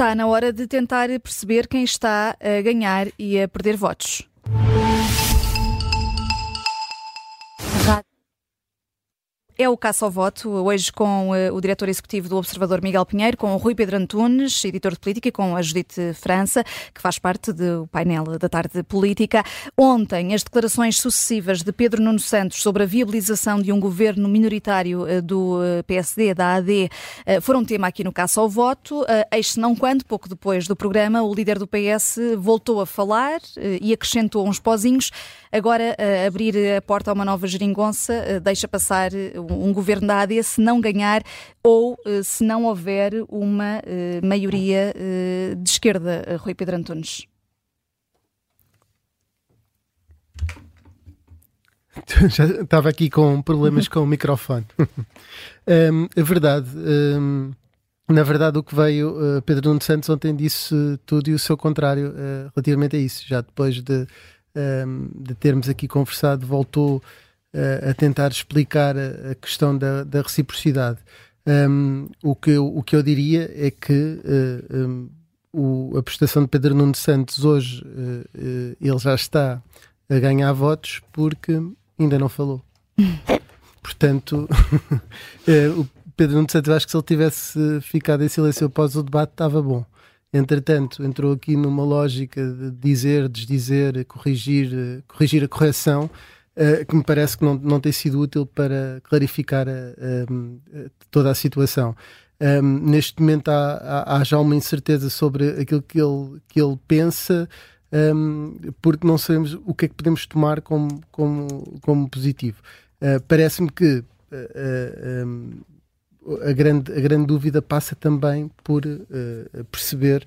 Está na hora de tentar perceber quem está a ganhar e a perder votos. É o caça ao voto, hoje com uh, o diretor executivo do Observador Miguel Pinheiro, com o Rui Pedro Antunes, editor de política, e com a Judite França, que faz parte do painel da tarde política. Ontem, as declarações sucessivas de Pedro Nuno Santos sobre a viabilização de um governo minoritário uh, do uh, PSD, da AD, foram tema aqui no caça ao voto. Eis não quando, pouco depois do programa, o líder do PS voltou a falar e acrescentou uns pozinhos. Agora, abrir a porta a uma nova geringonça deixa passar um governo da AD se não ganhar ou eh, se não houver uma eh, maioria eh, de esquerda, Rui Pedro Antunes? Já estava aqui com problemas com o microfone. um, a verdade, um, na verdade, o que veio, uh, Pedro Nuno Santos ontem disse tudo e o seu contrário uh, relativamente a isso. Já depois de, um, de termos aqui conversado, voltou a tentar explicar a, questão da, da reciprocidade. Um, o, que eu, o que eu diria é que uh, um, o, a prestação de Pedro Nuno Santos hoje uh, uh, ele já está a ganhar votos porque ainda não falou. Portanto, o Pedro Nuno Santos, acho que se ele tivesse ficado em silêncio após o debate, estava bom. Entretanto, entrou aqui numa lógica de dizer, desdizer, corrigir, corrigir a correção uh, que me parece que não, não tem sido útil para clarificar a, a, a, toda a situação. Um, neste momento há, há, há, já uma incerteza sobre aquilo que ele, que ele pensa, um, porque não sabemos o que é que podemos tomar como, como, como positivo. Uh, Parece-me que uh, um, a, grande, a grande dúvida passa também por perceber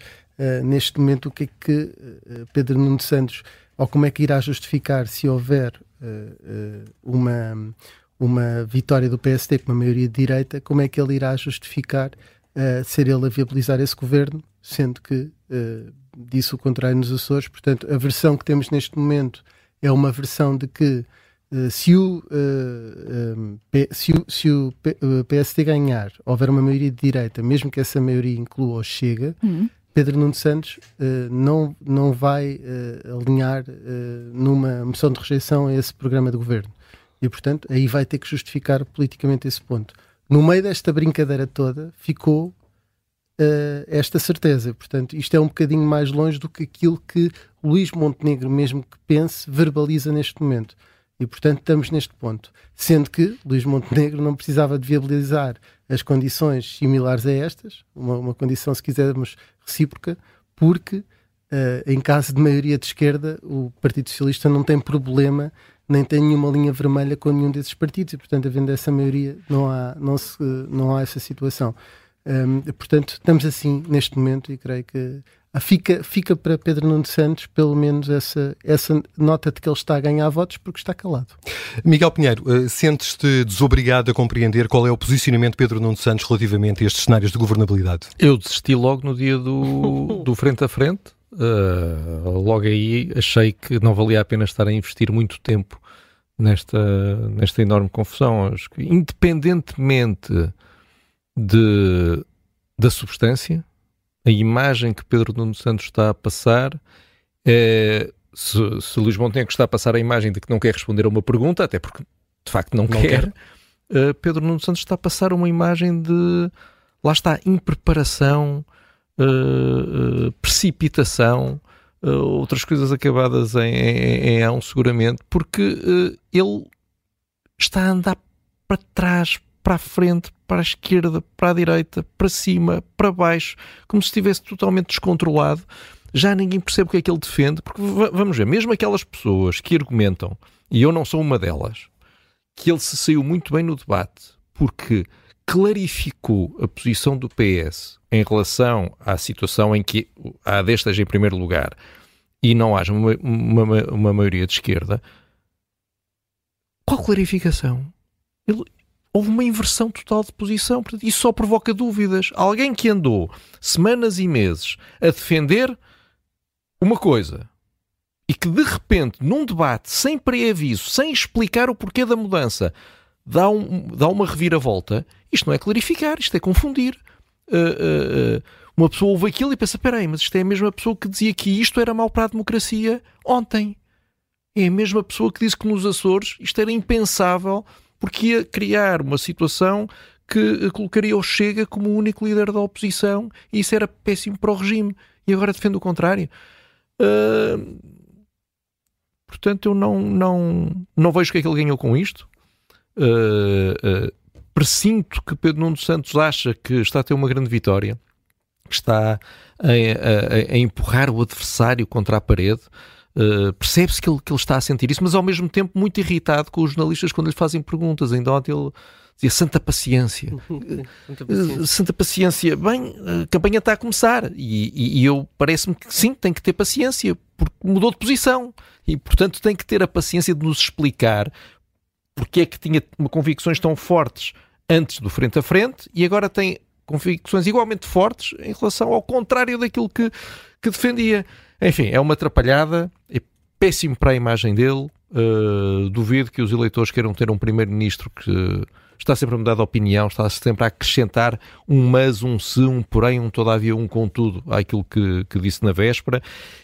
neste momento o que é que Pedro Nuno Santos, ou como é que irá justificar se houver uma, uma vitória do PSD com uma maioria de direita, como é que ele irá justificar uh, ser ele a viabilizar esse governo, sendo que disse o contrário nos Açores. Portanto, a versão que temos neste momento é uma versão de que se, o, se, o, se o PSD ganhar, houver uma maioria de direita, mesmo que essa maioria inclua o Chega, uhum. Pedro Nuno Santos uh, não, não vai uh, alinhar uh, numa moção de rejeição a esse programa de governo. E, portanto, aí vai ter que justificar politicamente esse ponto. No meio desta brincadeira toda, ficou esta certeza. Portanto, isto é um bocadinho mais longe do que aquilo que Luís Montenegro, mesmo que pense, verbaliza neste momento. E, portanto, estamos neste ponto. Sendo que Luís Montenegro não precisava de viabilizar as condições similares a estas, uma, uma condição, se quisermos, recíproca, porque uh, em caso de maioria de esquerda, o Partido Socialista não tem problema nem tem nenhuma linha vermelha com nenhum desses partidos e, portanto, havendo essa maioria, não há, não se, não há essa situação. Um, portanto, estamos assim neste momento e creio que ah, fica, fica para Pedro Nuno Santos pelo menos essa, essa nota de que ele está a ganhar votos porque está calado. Miguel Pinheiro, uh, sentes-te desobrigado a compreender qual é o posicionamento de Pedro Nuno Santos relativamente a estes cenários de governabilidade? Eu desisti logo no dia do, do frente a frente. Uh, logo aí achei que não valia a pena estar a investir muito tempo nesta, nesta enorme confusão. Acho que, independentemente de, da substância, a imagem que Pedro Nuno Santos está a passar é, se, se Luís Montenegro está a passar a imagem de que não quer responder a uma pergunta, até porque de facto não, não quer, quer. Uh, Pedro Nuno Santos está a passar uma imagem de lá está, impreparação, uh, uh, precipitação, outras coisas acabadas em, em, em ão, seguramente, porque ele está a andar para trás, para a frente, para a esquerda, para a direita, para cima, para baixo, como se estivesse totalmente descontrolado. Já ninguém percebe o que é que ele defende, porque vamos ver, mesmo aquelas pessoas que argumentam, e eu não sou uma delas, que ele se saiu muito bem no debate, porque clarificou a posição do PS em relação à situação em que a AD esteja em primeiro lugar e não haja uma, uma, uma maioria de esquerda, qual clarificação? Ele, houve uma inversão total de posição. Isso só provoca dúvidas. Alguém que andou semanas e meses a defender uma coisa e que de repente, num debate, sem pré-aviso, sem explicar o porquê da mudança, dá, um, dá uma reviravolta, isto não é clarificar, isto é confundir. uh, uh, uma pessoa ouve aquilo e pensa: peraí, mas isto é a mesma pessoa que dizia que isto era mau para a democracia ontem. É a mesma pessoa que disse que nos Açores isto era impensável porque ia criar uma situação que colocaria o Chega como o único líder da oposição e isso era péssimo para o regime. E agora defende o contrário. Uh, portanto, eu não, não, não vejo o que é que ele ganhou com isto. Uh, uh, presinto que Pedro Nuno Santos acha que está a ter uma grande vitória, que está a, a, a empurrar o adversário contra a parede. Uh, percebe-se que ele, que ele está a sentir isso, mas ao mesmo tempo muito irritado com os jornalistas quando lhe fazem perguntas. Ainda ontem ele dizia santa paciência. santa paciência. Uh, santa paciência. Bem, a campanha está a começar e, e, e eu parece-me que sim, tem que ter paciência, porque mudou de posição e, portanto, tem que ter a paciência de nos explicar porque é que tinha convicções tão fortes antes do frente a frente e agora tem convicções igualmente fortes em relação ao contrário daquilo que, que defendia. Enfim, é uma atrapalhada, é péssimo para a imagem dele. Uh, duvido que os eleitores queiram ter um primeiro-ministro que está sempre a mudar de opinião, está sempre a acrescentar um mas, um se, um porém, um todavia, um contudo àquilo que, que disse na véspera.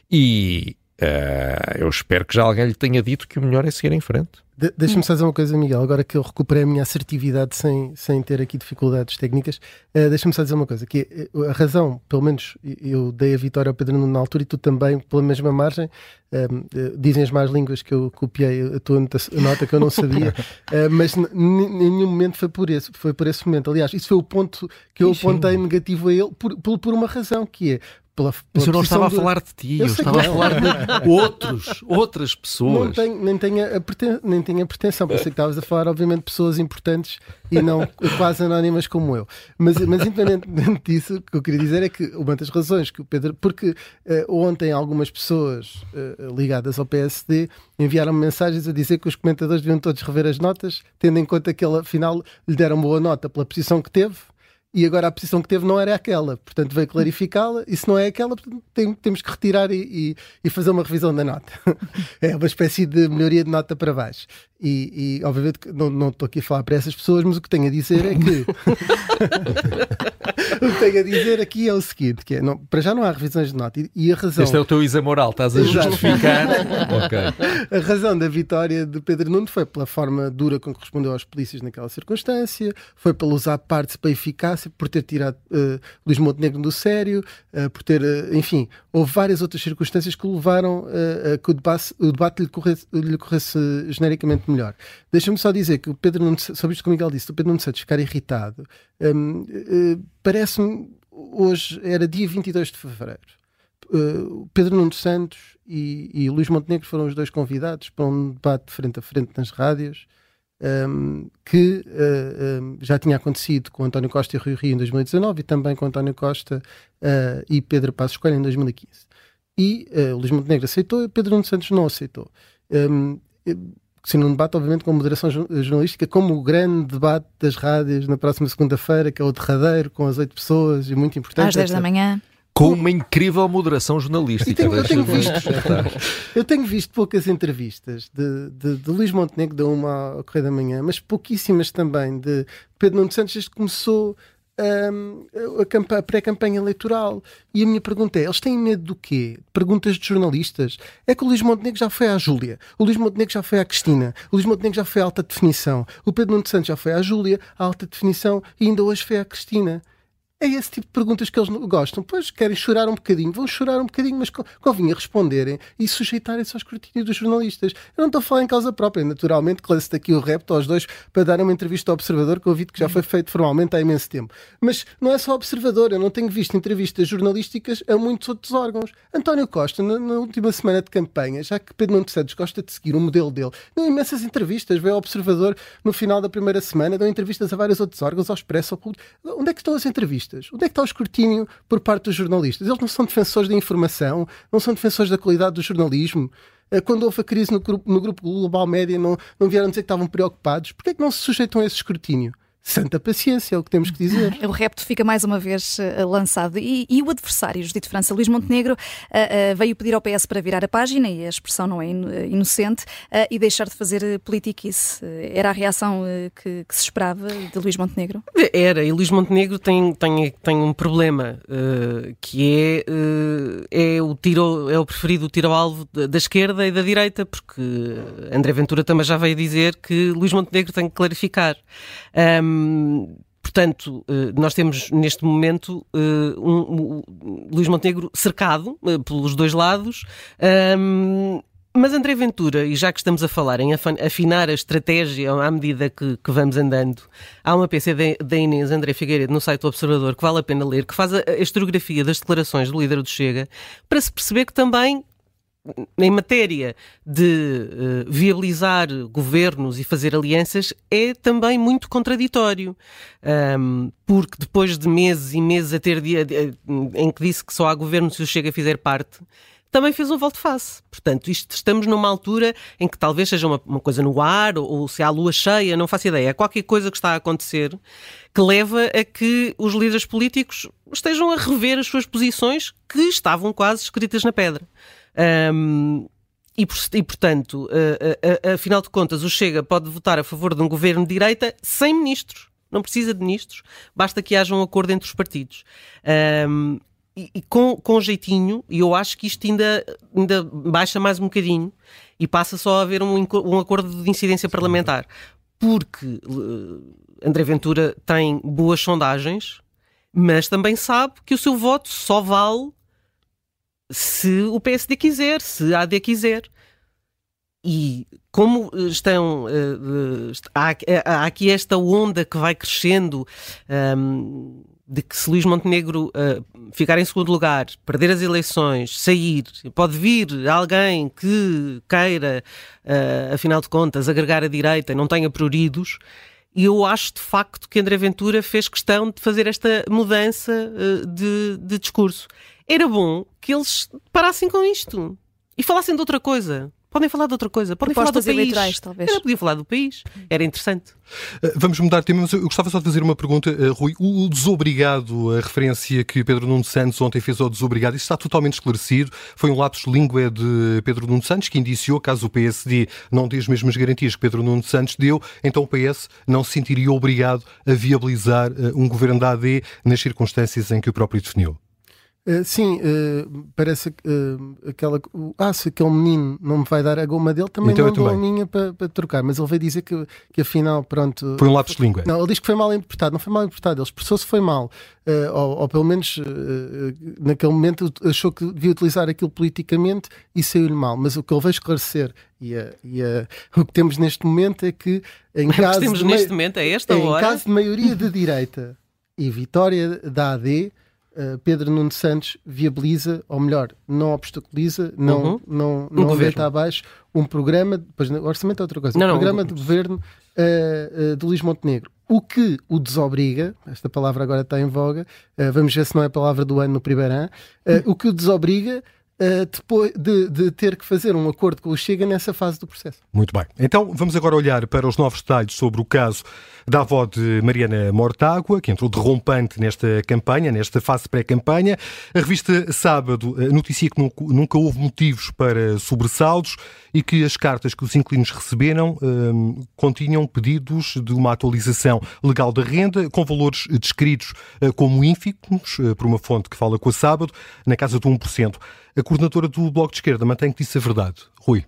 E uh, eu espero que já alguém lhe tenha dito que o melhor é seguir em frente. De Deixa-me só dizer uma coisa, Miguel, agora que eu recuperei a minha assertividade sem, sem ter aqui dificuldades técnicas, uh, deixa-me só dizer uma coisa, que a razão, pelo menos eu dei a vitória ao Pedro Nuno na altura e tu também, pela mesma margem, uh, dizem as más línguas que eu copiei a tua nota, a nota que eu não sabia, uh, mas em nenhum momento foi por, esse, foi por esse momento. Aliás, isso foi o ponto que eu apontei negativo a ele por, por, por uma razão, que é pela, pela eu não estava a falar de ti, eu, eu estava a falar de outros, outras pessoas. Não tenho, nem, tenho a preten... nem tenho a pretensão, pensei que estavas a falar, obviamente, de pessoas importantes e não quase anónimas como eu. Mas, mas independentemente disso, o que eu queria dizer é que uma das razões que o Pedro. Porque uh, ontem algumas pessoas uh, ligadas ao PSD enviaram -me mensagens a dizer que os comentadores deviam todos rever as notas, tendo em conta que ele, afinal, lhe deram boa nota pela posição que teve e agora a posição que teve não era aquela, portanto veio clarificá-la, e se não é aquela, tem, temos que retirar e, e, e, fazer uma revisão da nota. é uma espécie de melhoria de nota para baixo. E, e obviamente não, não estou aqui a falar para essas pessoas, mas o que tenho a dizer é que o que tenho a dizer aqui é o seguinte: que é, não, para já não há revisões de nota e, e a razão. Este é o teu isa moral, estás a justificar. okay. A razão da vitória de Pedro Nuno foi pela forma dura com que respondeu aos polícias naquela circunstância, foi pelo usar partes para eficácia, por ter tirado uh, Luís Montenegro do sério, uh, por ter, uh, enfim, houve várias outras circunstâncias que levaram a que o debate, o debate lhe, corresse, lhe corresse genericamente melhor. Deixa-me só dizer que o Pedro Nuno, sobre isto que o Miguel disse, o Pedro Nuno Santos ficar irritado, um, uh, eh, parece-me, hoje era dia 22 de fevereiro, uh, Pedro Nuno Santos e, e Luís Montenegro foram os dois convidados para um debate frente a frente nas rádios, um, que uh, um, já tinha acontecido com António Costa e Rui Rio em 2019 e também com António Costa uh, e Pedro Passos Coelho em 2015. E Luís Montenegro aceitou e Pedro Nuno Santos não aceitou. Um, sim, num debate, obviamente, com moderação jornalística, como o grande debate das rádios na próxima segunda-feira, que é o derradeiro, com as oito pessoas e muito importante. Às 10 da manhã. Com uma incrível moderação jornalística. Tenho, eu, tenho visto, eu, tenho visto, poucas entrevistas de, de, de Luís Montenegro, da uma ao Correio da Manhã, mas pouquíssimas também de Pedro Nuno Santos, desde que começou a, a pré-campanha eleitoral. E a minha pergunta é: eles têm medo do quê? Perguntas de jornalistas. É que o Luís Montenegro já foi à Júlia, o Luís Montenegro já foi à Cristina, o Luís Montenegro já foi à alta definição, o Pedro Nuno Santos já foi à Júlia, à alta definição e ainda hoje foi à Cristina. É esse tipo de perguntas que eles gostam. Pois querem chorar um bocadinho, vão chorar um bocadinho, mas convinha responderem e sujeitarem-se ao escrutínio dos jornalistas. Eu não estou a falar em causa própria, naturalmente, classe daqui o repto aos dois para dar uma entrevista ao Observador, que que já foi feito formalmente há imenso tempo. Mas não é só Observador, eu não tenho visto entrevistas jornalísticas a muitos outros órgãos. António Costa, na, na última semana de campanha, já que Pedro Nuno Santos gosta de seguir o modelo dele, deu imensas entrevistas, veio ao Observador no final da primeira semana, deu entrevistas a vários outros órgãos, ao Expresso, ao Público. Onde é que estão as entrevistas? Jornalistas? Onde é que está o escrutínio por parte dos jornalistas? Eles não são defensores da informação, não são defensores da qualidade do jornalismo. Eh, quando houve a crise no grupo, no grupo Global Média, não, não vieram dizer que estavam preocupados. Porquê é que não se sujeitam a esse escrutínio? Santa paciência, é o que temos que dizer. O repto fica mais uma vez uh, lançado. E, e, o adversário, Judito França, Luís Montenegro, uh, uh, veio pedir ao PS para virar a página, e a expressão não é inocente, e deixar de fazer politiquice. Era a reação que, que, se esperava de Luís Montenegro? Era, e Luís Montenegro tem, tem, tem um problema, que é, é, o tiro, é o preferido o tiro ao alvo da esquerda e da direita, porque André Ventura também já veio dizer que Luís Montenegro tem que clarificar. Um, Portanto, eh, nós temos neste momento eh, um, um, Luís Montenegro cercado eh, pelos dois lados. Um, mas André Ventura, e já que estamos a falar em afinar a estratégia à medida que, que vamos andando, há uma PC da Inês André Figueiredo no site do Observador que vale a pena ler, que faz a, a historiografia das declarações do líder do Chega, para se perceber que também em matéria de uh, viabilizar governos e fazer alianças é também muito contraditório. Um, porque depois de meses e meses a ter dia em que disse que só há governo se o Chega a fizer parte, também fez um volte-face. Portanto, isto, estamos numa altura em que talvez seja uma, uma coisa no ar, ou, ou, se há lua cheia, não faço ideia. É qualquer coisa que está a acontecer que leva a que os líderes políticos estejam a rever as suas posições que estavam quase escritas na pedra. Um, e, e, portanto, uh, uh, afinal de contas, o Chega pode votar a favor de um governo de direita sem ministros. Não precisa de ministros, basta que haja um acordo entre os partidos. Um, e, e com, com jeitinho, e eu acho que isto ainda, ainda baixa mais um bocadinho e passa só a haver um, um acordo de incidência parlamentar. Porque uh, André Ventura tem boas sondagens, mas também sabe que o seu voto só vale se o PSD quiser, se a AD quiser. E como estão. Uh, uh, há, há, aqui esta onda que vai crescendo um, de que se Luís Montenegro uh, ficar em segundo lugar, perder as eleições, sair, pode vir alguém que queira, afinal de contas, agregar a direita e não tenha pruridos. E eu acho de facto que André Ventura fez questão de fazer esta mudança de, de discurso era bom que eles parassem com isto e falassem de outra coisa. Podem falar de outra coisa, podem Propostas falar do eleitorais, talvez. Era, podia falar do país, era interessante. Uh, vamos mudar de tema, mas eu gostava só de fazer uma pergunta, uh, Rui. O, desobrigado, a referência que Pedro Nuno Santos ontem fez ao desobrigado, isso está totalmente esclarecido. Foi um lapso de língua de Pedro Nuno Santos que indiciou, caso o PSD não dê as mesmas garantias que Pedro Nuno Santos deu, então o PS não se sentiria obrigado a viabilizar uh, um governo da AD nas circunstâncias em que o próprio definiu. Uh, sim, uh, parece uh, aquela. ah, se aquele menino não me vai dar a goma dele, também então, não dou a minha para, para trocar. Mas ele veio dizer que, que afinal, pronto. Foi um lápis de língua. Não, ele diz que foi mal interpretado. Não foi mal interpretado. Ele expressou-se foi mal. Ou, ou, pelo menos naquele momento achou que devia utilizar aquilo politicamente e saiu-lhe mal. Mas o que ele veio esclarecer e, a, e a, o que temos neste momento é que, em caso. temos neste momento é esta em hora. Em caso de maioria de direita e vitória da AD eh, Pedro Nuno Santos viabiliza, ou melhor, não obstaculiza, não, uhum. não, não um deita abaixo um programa, depois o orçamento é outra coisa, não, um programa de governo uh, uh, de Luís Montenegro. O que o desobriga, esta palavra agora está em voga, uh, vamos ver se não é a palavra do ano no primeiro ano, o que o desobriga uh, depois de, de, ter que fazer um acordo com o Chega nessa fase do processo. Muito bem. Então vamos agora olhar para os novos detalhes sobre o caso da avó de Mariana Mortágua, que entrou derrompante nesta campanha, nesta fase pré-campanha. A revista Sábado eh, noticia que nunca houve motivos para sobressaltos e que as cartas que os inquilinos receberam um, continham pedidos de uma atualização legal da renda, com valores descritos uh, como ínfimos, por uma fonte que fala com a Sábado, na casa de 1%. A coordenadora do Bloco de Esquerda mantém que disse a verdade. Rui.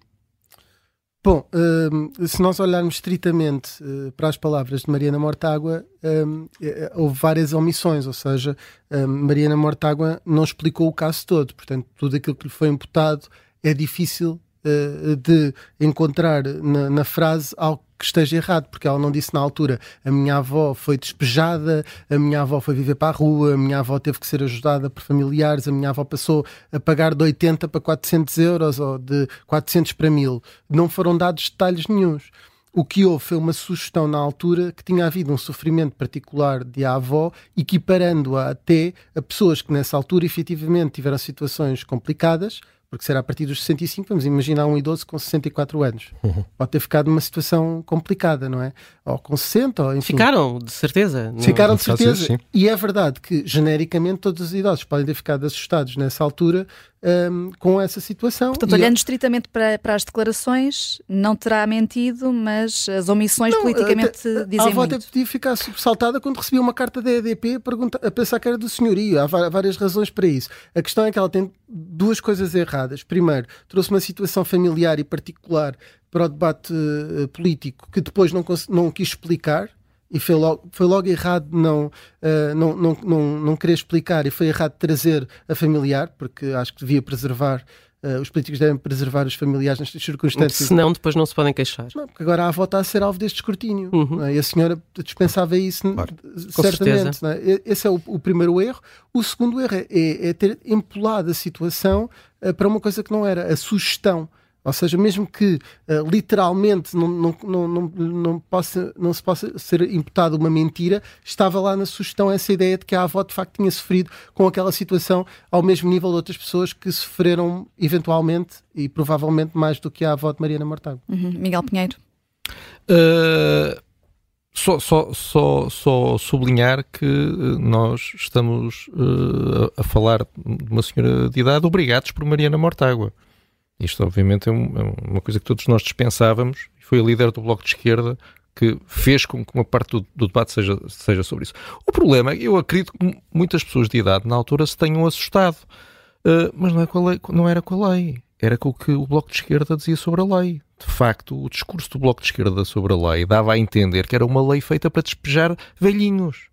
Bom, um, se nós olharmos estritamente uh, para as palavras de Mariana Mortágua, um, houve várias omissões, ou seja, um, Mariana Mortágua não explicou o caso todo, portanto, tudo aquilo que lhe foi imputado é difícil uh, de encontrar na, na frase algo que esteja errado, porque ela não disse na altura a minha avó foi despejada, a minha avó foi viver para a rua, a minha avó teve que ser ajudada por familiares, a minha avó passou a pagar de 80 para 400 euros ou de 400 para 1000. Não foram dados detalhes nenhums. O que houve foi uma sugestão na altura que tinha havido um sofrimento particular de avó, equiparando-a até a pessoas que nessa altura efetivamente tiveram situações complicadas, porque será a partir dos 65, vamos imaginar um idoso com 64 anos. Uhum. Pode ter ficado numa situação complicada, não é? Ou com 60, ou enfim. Ficaram, de certeza. Ficaram, de certeza. Sim. E é verdade que, genericamente, todos os idosos podem ter ficado assustados nessa altura um, com essa situação. Portanto, olhando estritamente para, para, as declarações, não terá mentido, mas as omissões não, politicamente até, dizem A avó muito. até podia ficar sobressaltada quando recebia uma carta da EDP a, perguntar, a pensar que era do senhorio. Há várias razões para isso. A questão é que ela tem duas coisas erradas. Primeiro, trouxe uma situação familiar e particular para o debate uh, político que depois não, não quis explicar. E foi logo, foi logo errado não, uh, não, não, não, não querer explicar e foi errado trazer a familiar, porque acho que devia preservar Uh, os políticos devem preservar os familiares nestas circunstâncias. Senão, depois não se podem queixar. Não, porque agora a avó está a ser alvo deste escrutínio. Uhum. É? E a senhora dispensava isso claro. certamente. É? Esse é o, o, primeiro erro. O segundo erro é, é, é ter empolado a situação uh, para uma coisa que não era a sugestão. Ou seja, mesmo que uh, literalmente não, não, não, não, não, possa, não se possa ser imputado uma mentira, estava lá na sugestão essa ideia de que a avó de facto tinha sofrido com aquela situação ao mesmo nível de outras pessoas que sofreram eventualmente e provavelmente mais do que a avó de Mariana Mortágua. Uhum. Miguel Pinheiro. Uh, só, só, só, só sublinhar que nós estamos uh, a falar de uma senhora de idade obrigados por Mariana Mortágua. Isto, obviamente, é, é uma coisa que todos nós dispensávamos. Foi a líder do Bloco de Esquerda que fez com que uma parte do, do, debate seja, seja sobre isso. O problema eu acredito que muitas pessoas de idade na altura se tenham assustado. Uh, mas não, é lei, não, era com a lei. Era com o que o Bloco de Esquerda dizia sobre a lei. De facto, o discurso do Bloco de Esquerda sobre a lei dava a entender que era uma lei feita para despejar velhinhos.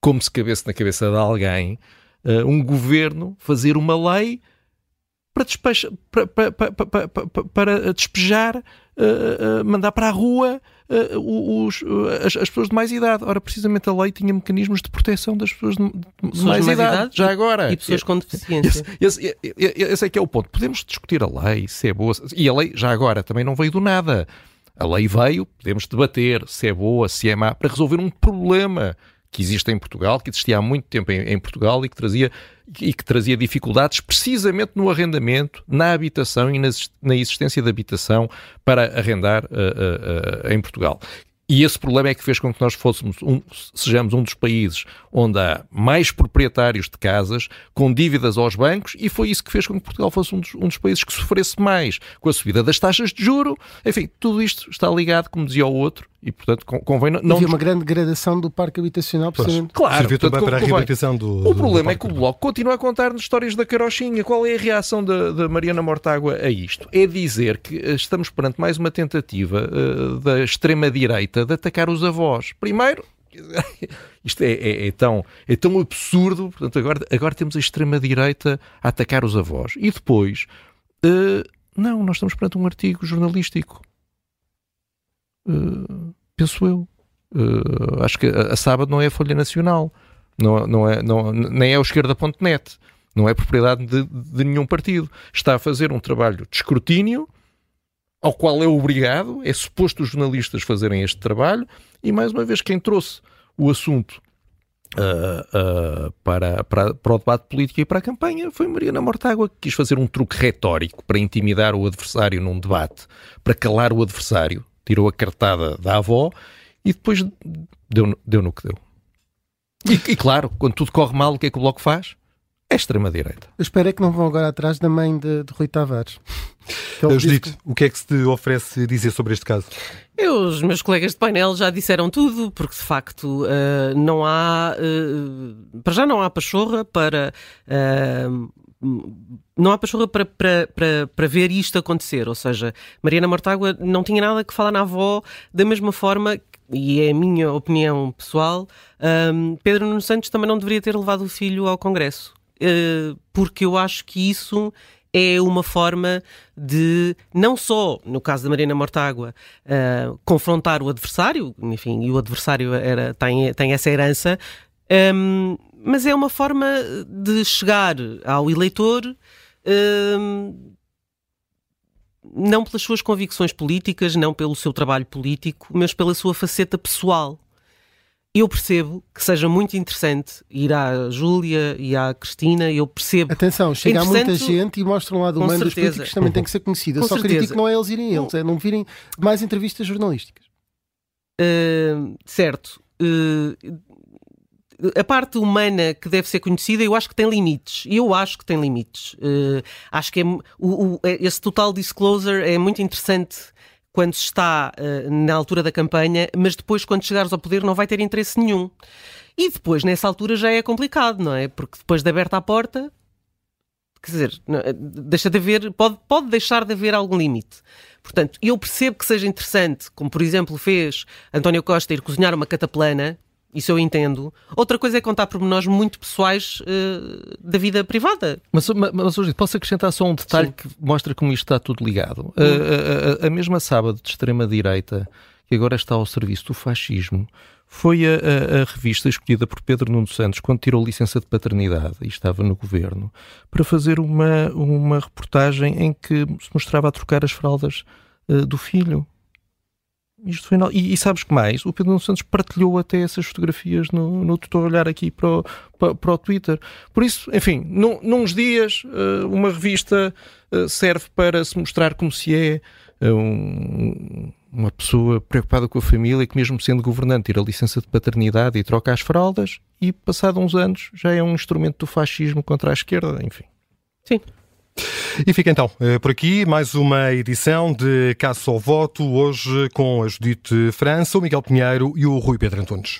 Como se cabesse na cabeça de alguém uh, um governo fazer uma lei para, despeja, para, para, para, despejar, uh, uh, mandar para a rua uh, os, as, as, pessoas de mais idade. Ora, precisamente a lei tinha mecanismos de proteção das pessoas de, de mais, mais, idade, idade, já agora. E pessoas com deficiência. Esse, esse, esse é que é o ponto. Podemos discutir a lei, se é boa, e a lei, já agora, também não veio do nada. A lei veio, podemos debater se é boa, se é má, para resolver um problema que existe em Portugal, que existia há muito tempo em, em Portugal e que trazia e que trazia dificuldades precisamente no arrendamento, na habitação e na existência de habitação para arrendar uh, uh, uh, em Portugal. E esse problema é que fez com que nós fôssemos um, sejamos um dos países onde há mais proprietários de casas com dívidas aos bancos e foi isso que fez com que Portugal fosse um dos, um dos países que sofresse mais com a subida das taxas de juro. Enfim, tudo isto está ligado, como dizia o outro, e portanto convém não... não Havia uma grande degradação do parque habitacional, precisamente. Claro. Serviu também para a reabilitação do... O problema do é que o Bloco continua a contar-nos histórias da carochinha. Qual é a reação da, da Mariana Mortágua a isto? É dizer que eh, estamos perante mais uma tentativa uh, da extrema-direita de atacar os avós. Primeiro, isto é, é, é, tão, é tão absurdo, portanto agora, agora temos a extrema-direita a atacar os avós. E depois, uh, não, nós estamos perante um artigo jornalístico Uh, penso eu. Uh, acho que a, a, sábado não é a Folha Nacional, não, não é, não, nem é o esquerda.net, não é propriedade de, de, nenhum partido. Está a fazer um trabalho de escrutínio ao qual é obrigado, é suposto os jornalistas fazerem este trabalho, e mais uma vez quem trouxe o assunto Uh, uh, para, para, para o debate político e para a campanha foi Mariana Mortágua, que quis fazer um truque retórico para intimidar o adversário num debate, para calar o adversário, tirou a cartada da avó e depois deu, deu no que deu. E, e, claro, quando tudo corre mal, o que é que o Bloco faz? É extrema-direita. Eu espero é que não vão agora atrás da mãe de, de Rui Tavares. Judito, que... o que é que se te oferece dizer sobre este caso? Eu, os meus colegas de painel já disseram tudo, porque de facto uh, não há. Uh, para já não há pachorra para. Uh, não há pachorra para, para, para, para ver isto acontecer. Ou seja, Mariana Mortágua não tinha nada que falar na avó, da mesma forma e é a minha opinião pessoal, um, Pedro Nuno Santos também não deveria ter levado o filho ao Congresso. Uh, porque eu acho que isso é uma forma de, não só, no caso da Mariana Mortágua, uh, confrontar o adversário, enfim, e o adversário era, tem, tem essa herança, um, mas é uma forma de chegar ao eleitor um, não pelas suas convicções políticas, não pelo seu trabalho político, mas pela sua faceta pessoal. eu percebo que seja muito interessante ir à Júlia e à Cristina, eu percebo. Atenção, chega muita gente e mostram lá do humano dos políticos também tem que ser conhecida. Com Só certeza. critico não é eles irem eles, é não virem mais entrevistas jornalísticas. Uh, certo. Uh, a parte humana que deve ser conhecida, eu acho que tem limites. Eu acho que tem limites. Uh, acho que é, o, o, esse total disclosure é muito interessante quando está uh, na altura da campanha, mas depois, quando chegares ao poder, não vai ter interesse nenhum. E depois, nessa altura, já é complicado, não é? Porque depois de aberta a porta, quer dizer, deixa de haver, pode, pode deixar de haver algum limite. Portanto, eu percebo que seja interessante, como por exemplo fez António Costa ir cozinhar uma cataplana, isso eu entendo. Outra coisa é contar pormenores muito pessoais uh, da vida privada. Mas, mas, mas hoje posso acrescentar só um detalhe Sim. que mostra como isto está tudo ligado. Hum. A, a, a, mesma sábado de extrema-direita, que agora está ao serviço do fascismo, foi a, a, revista escolhida por Pedro Nuno Santos quando tirou licença de paternidade e estava no governo, para fazer uma, uma reportagem em que se mostrava a trocar as fraldas uh, do filho. Isto foi, e, e, sabes que mais? O Pedro Santos partilhou até essas fotografias no, no olhar aqui para o, para, para o Twitter. Por isso, enfim, num, nos dias, uh, uma revista uh, serve para se mostrar como se é uh, um, uma pessoa preocupada com a família que, mesmo sendo governante, tira licença de paternidade e troca as fraldas, e passado uns anos já é um instrumento do fascismo contra a esquerda, enfim. Sim. E fica então eh, por aqui mais uma edição de Caça ao Voto, hoje com a Judite França, o Miguel Pinheiro e o Rui Pedro Antunes.